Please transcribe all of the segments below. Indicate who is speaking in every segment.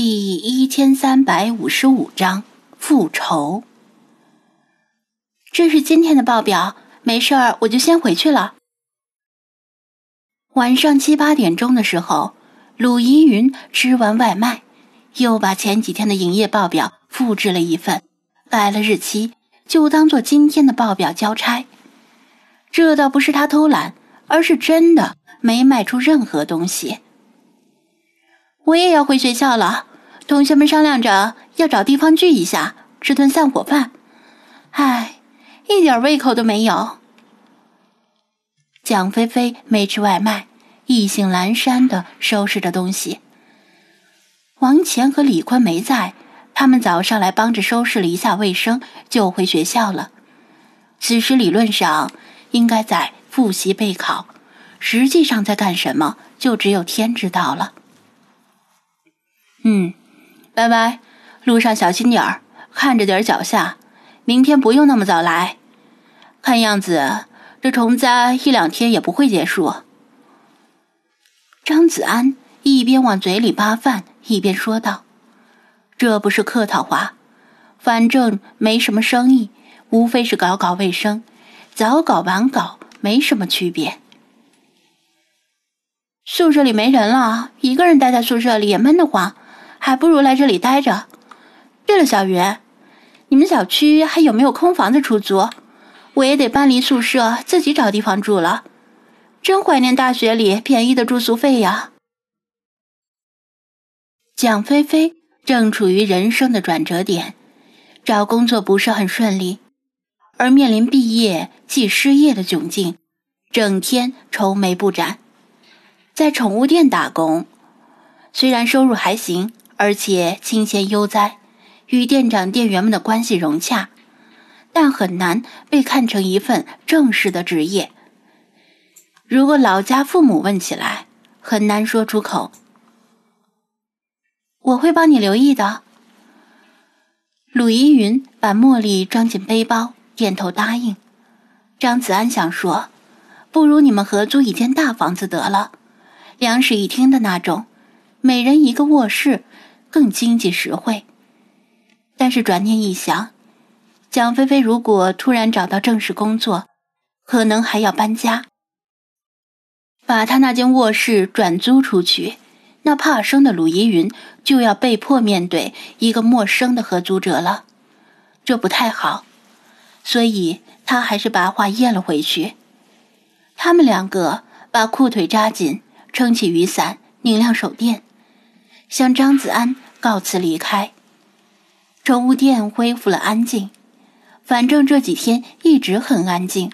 Speaker 1: 第一千三百五十五章复仇。这是今天的报表，没事儿，我就先回去了。晚上七八点钟的时候，鲁依云吃完外卖，又把前几天的营业报表复制了一份，改了日期，就当做今天的报表交差。这倒不是他偷懒，而是真的没卖出任何东西。我也要回学校了。同学们商量着要找地方聚一下，吃顿散伙饭。唉，一点胃口都没有。蒋菲菲没吃外卖，意兴阑珊的收拾着东西。王乾和李坤没在，他们早上来帮着收拾了一下卫生，就回学校了。此时理论上应该在复习备考，实际上在干什么，就只有天知道了。嗯。拜拜，路上小心点儿，看着点儿脚下。明天不用那么早来，看样子这虫灾一两天也不会结束。张子安一边往嘴里扒饭，一边说道：“这不是客套话，反正没什么生意，无非是搞搞卫生，早搞晚搞没什么区别。宿舍里没人了，一个人待在宿舍里也闷得慌。”还不如来这里待着。对了，小云，你们小区还有没有空房子出租？我也得搬离宿舍，自己找地方住了。真怀念大学里便宜的住宿费呀！蒋菲菲正处于人生的转折点，找工作不是很顺利，而面临毕业即失业的窘境，整天愁眉不展。在宠物店打工，虽然收入还行。而且清闲悠哉，与店长店员们的关系融洽，但很难被看成一份正式的职业。如果老家父母问起来，很难说出口。我会帮你留意的。鲁依云把茉莉装进背包，点头答应。张子安想说，不如你们合租一间大房子得了，两室一厅的那种，每人一个卧室。更经济实惠，但是转念一想，蒋菲菲如果突然找到正式工作，可能还要搬家，把她那间卧室转租出去，那怕生的鲁依云就要被迫面对一个陌生的合租者了，这不太好，所以他还是把话咽了回去。他们两个把裤腿扎紧，撑起雨伞，拧亮手电。向张子安告辞离开。宠物店恢复了安静，反正这几天一直很安静。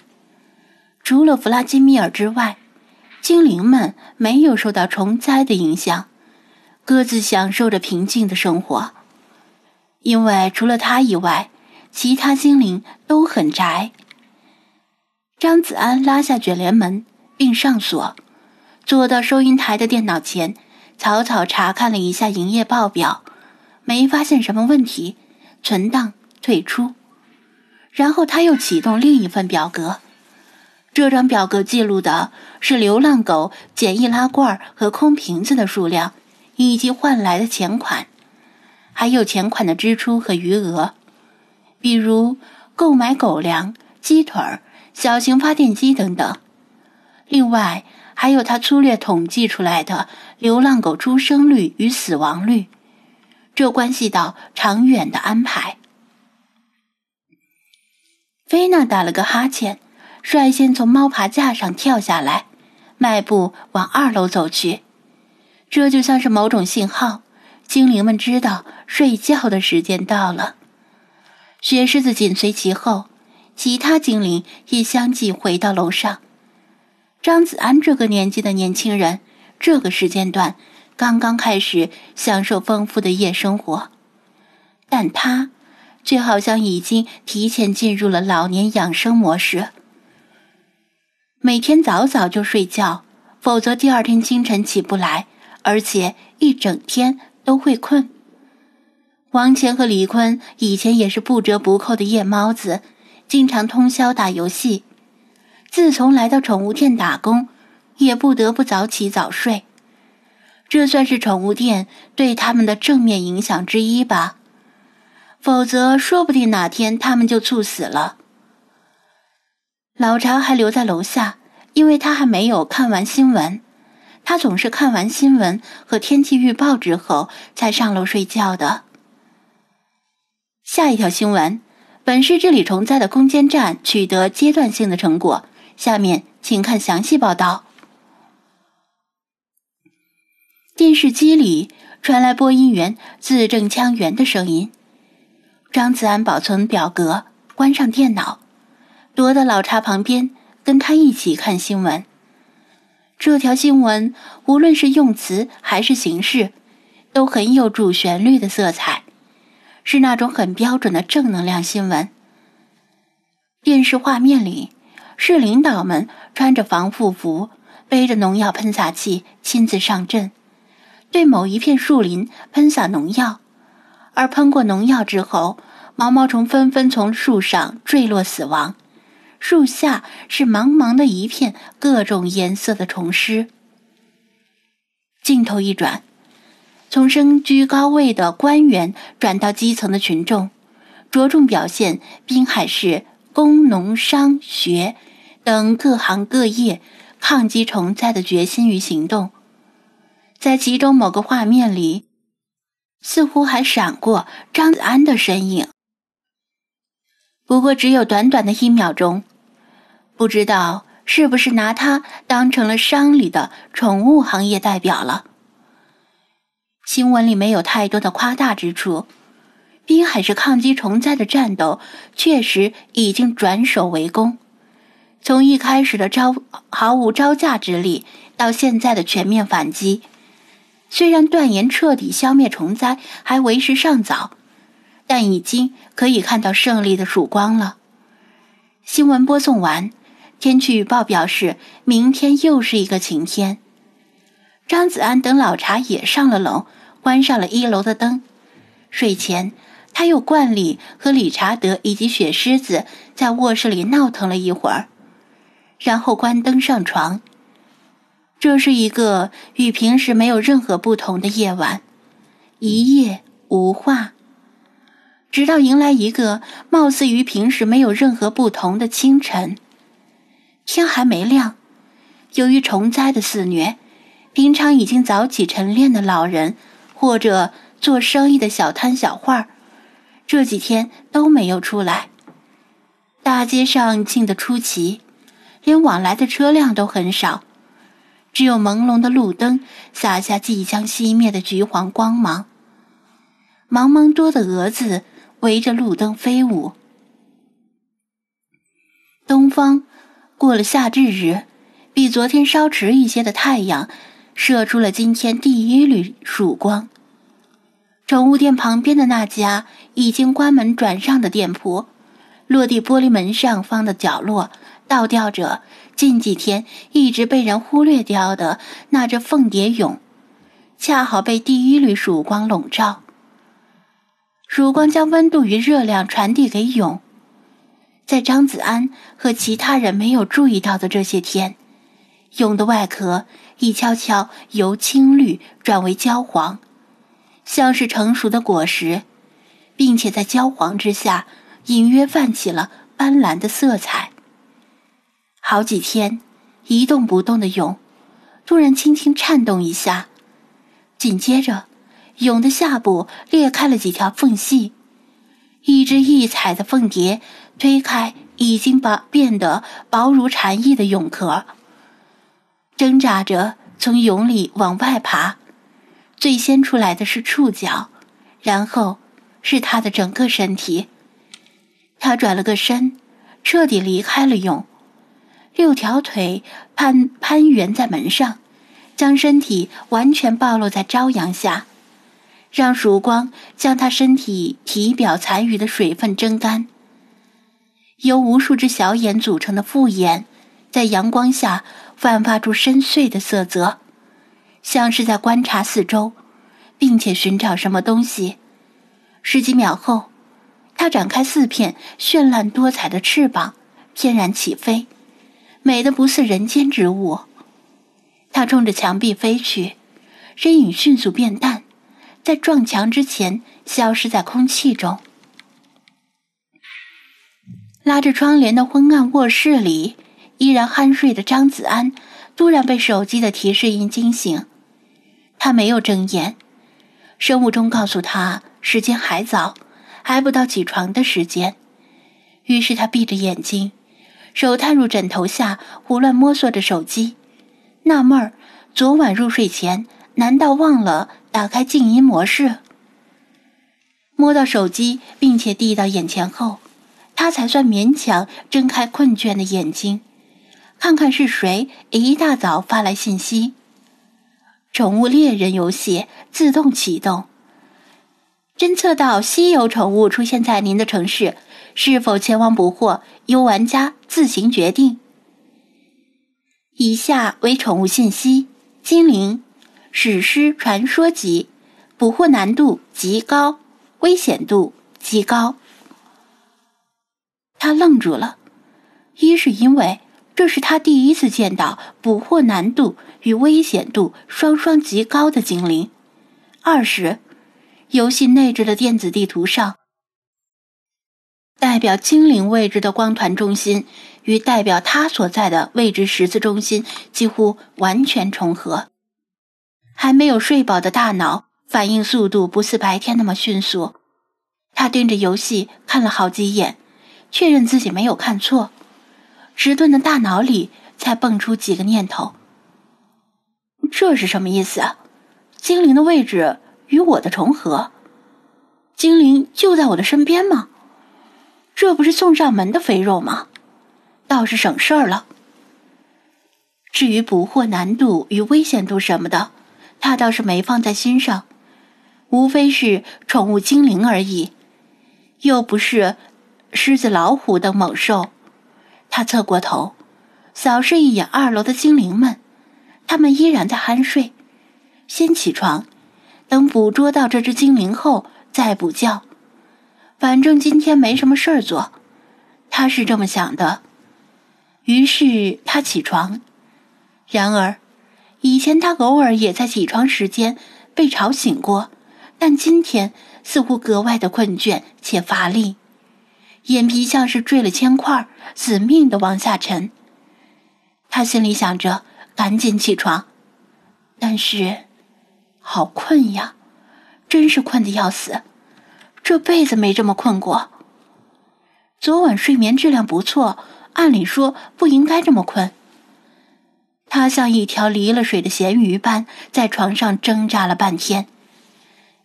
Speaker 1: 除了弗拉基米尔之外，精灵们没有受到虫灾的影响，各自享受着平静的生活。因为除了他以外，其他精灵都很宅。张子安拉下卷帘门并上锁，坐到收银台的电脑前。草草查看了一下营业报表，没发现什么问题，存档退出。然后他又启动另一份表格，这张表格记录的是流浪狗捡易拉罐和空瓶子的数量，以及换来的钱款，还有钱款的支出和余额，比如购买狗粮、鸡腿、小型发电机等等。另外。还有他粗略统计出来的流浪狗出生率与死亡率，这关系到长远的安排。菲娜打了个哈欠，率先从猫爬架上跳下来，迈步往二楼走去。这就像是某种信号，精灵们知道睡觉的时间到了。雪狮子紧随其后，其他精灵也相继回到楼上。张子安这个年纪的年轻人，这个时间段刚刚开始享受丰富的夜生活，但他却好像已经提前进入了老年养生模式。每天早早就睡觉，否则第二天清晨起不来，而且一整天都会困。王乾和李坤以前也是不折不扣的夜猫子，经常通宵打游戏。自从来到宠物店打工，也不得不早起早睡。这算是宠物店对他们的正面影响之一吧。否则，说不定哪天他们就猝死了。老巢还留在楼下，因为他还没有看完新闻。他总是看完新闻和天气预报之后才上楼睡觉的。下一条新闻：本市治理虫灾的攻坚战取得阶段性的成果。下面请看详细报道。电视机里传来播音员字正腔圆的声音。张子安保存表格，关上电脑，躲到老茶旁边，跟他一起看新闻。这条新闻无论是用词还是形式，都很有主旋律的色彩，是那种很标准的正能量新闻。电视画面里，市领导们穿着防护服，背着农药喷洒器，亲自上阵，对某一片树林喷洒农药。而喷过农药之后，毛毛虫纷纷从树上坠落死亡，树下是茫茫的一片各种颜色的虫尸。镜头一转，从身居高位的官员转到基层的群众，着重表现滨海市工农商学等各行各业抗击虫灾的决心与行动。在其中某个画面里。似乎还闪过张子安的身影，不过只有短短的一秒钟。不知道是不是拿他当成了商里的宠物行业代表了。新闻里没有太多的夸大之处，滨海市抗击虫灾的战斗确实已经转守为攻。从一开始的招毫无招架之力，到现在的全面反击。虽然断言彻底消灭虫灾还为时尚早，但已经可以看到胜利的曙光了。新闻播送完，天气预报表示明天又是一个晴天。张子安等老茶也上了楼，关上了一楼的灯。睡前，他又惯例和理查德以及雪狮子在卧室里闹腾了一会儿，然后关灯上床。这是一个与平时没有任何不同的夜晚，一夜无话，直到迎来一个貌似与平时没有任何不同的清晨。天还没亮，由于虫灾的肆虐，平常已经早起晨练的老人或者做生意的小摊小贩儿这几天都没有出来。大街上静得出奇，连往来的车辆都很少。只有朦胧的路灯洒下即将熄灭的橘黄光芒，茫茫多的蛾子围着路灯飞舞。东方过了夏至日，比昨天稍迟一些的太阳射出了今天第一缕曙光。宠物店旁边的那家已经关门转让的店铺，落地玻璃门上方的角落倒吊着。近几天一直被人忽略掉的那只凤蝶蛹，恰好被第一缕曙光笼罩。曙光将温度与热量传递给蛹。在张子安和其他人没有注意到的这些天，蛹的外壳已悄悄由青绿转为焦黄，像是成熟的果实，并且在焦黄之下隐约泛起了斑斓的色彩。好几天，一动不动的蛹，突然轻轻颤动一下，紧接着，蛹的下部裂开了几条缝隙，一只异彩的凤蝶推开已经把变得薄如蝉翼的蛹壳，挣扎着从蛹里往外爬。最先出来的是触角，然后是它的整个身体。它转了个身，彻底离开了蛹。六条腿攀攀援在门上，将身体完全暴露在朝阳下，让曙光将他身体体表残余的水分蒸干。由无数只小眼组成的复眼，在阳光下焕发出深邃的色泽，像是在观察四周，并且寻找什么东西。十几秒后，它展开四片绚烂多彩的翅膀，翩然起飞。美的不似人间之物，它冲着墙壁飞去，身影迅速变淡，在撞墙之前消失在空气中。拉着窗帘的昏暗卧室里，依然酣睡的张子安突然被手机的提示音惊醒。他没有睁眼，生物钟告诉他时间还早，还不到起床的时间。于是他闭着眼睛，手探入枕头下，胡乱摸索着手机，纳闷儿：昨晚入睡前难道忘了打开静音模式？摸到手机，并且递到眼前后，他才算勉强睁开困倦的眼睛，看看是谁一大早发来信息。宠物猎人游戏自动启动，侦测到稀有宠物出现在您的城市，是否前往捕获，由玩家自行决定。以下为宠物信息：精灵，史诗传说级，捕获难度极高，危险度极高。他愣住了，一是因为。这是他第一次见到捕获难度与危险度双双极高的精灵。二是，游戏内置的电子地图上，代表精灵位置的光团中心与代表他所在的位置十字中心几乎完全重合。还没有睡饱的大脑反应速度不似白天那么迅速。他盯着游戏看了好几眼，确认自己没有看错。迟钝的大脑里才蹦出几个念头。这是什么意思？精灵的位置与我的重合？精灵就在我的身边吗？这不是送上门的肥肉吗？倒是省事儿了。至于捕获难度与危险度什么的，他倒是没放在心上，无非是宠物精灵而已，又不是狮子、老虎等猛兽。他侧过头，扫视一眼二楼的精灵们，他们依然在酣睡。先起床，等捕捉到这只精灵后再补觉。反正今天没什么事儿做，他是这么想的。于是他起床。然而，以前他偶尔也在起床时间被吵醒过，但今天似乎格外的困倦且乏力。眼皮像是坠了铅块，死命的往下沉。他心里想着赶紧起床，但是好困呀，真是困得要死，这辈子没这么困过。昨晚睡眠质量不错，按理说不应该这么困。他像一条离了水的咸鱼般在床上挣扎了半天，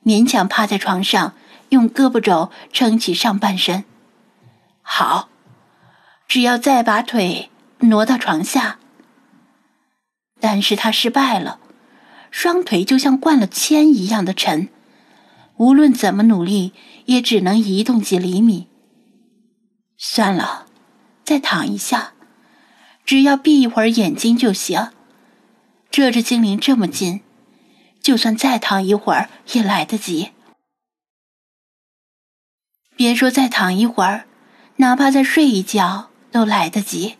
Speaker 1: 勉强趴在床上，用胳膊肘撑起上半身。好，只要再把腿挪到床下。但是他失败了，双腿就像灌了铅一样的沉，无论怎么努力，也只能移动几厘米。算了，再躺一下，只要闭一会儿眼睛就行。这只精灵这么近，就算再躺一会儿也来得及。别说再躺一会儿。哪怕再睡一觉都来得及。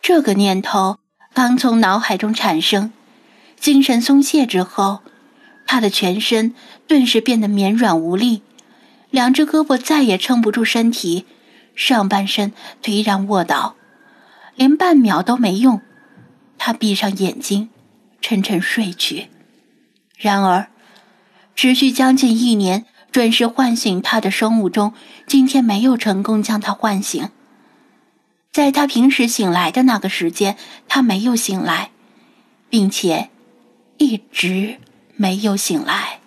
Speaker 1: 这个念头刚从脑海中产生，精神松懈之后，他的全身顿时变得绵软无力，两只胳膊再也撑不住身体，上半身颓然卧倒，连半秒都没用。他闭上眼睛，沉沉睡去。然而，持续将近一年。准时唤醒他的生物钟，今天没有成功将他唤醒。在他平时醒来的那个时间，他没有醒来，并且一直没有醒来。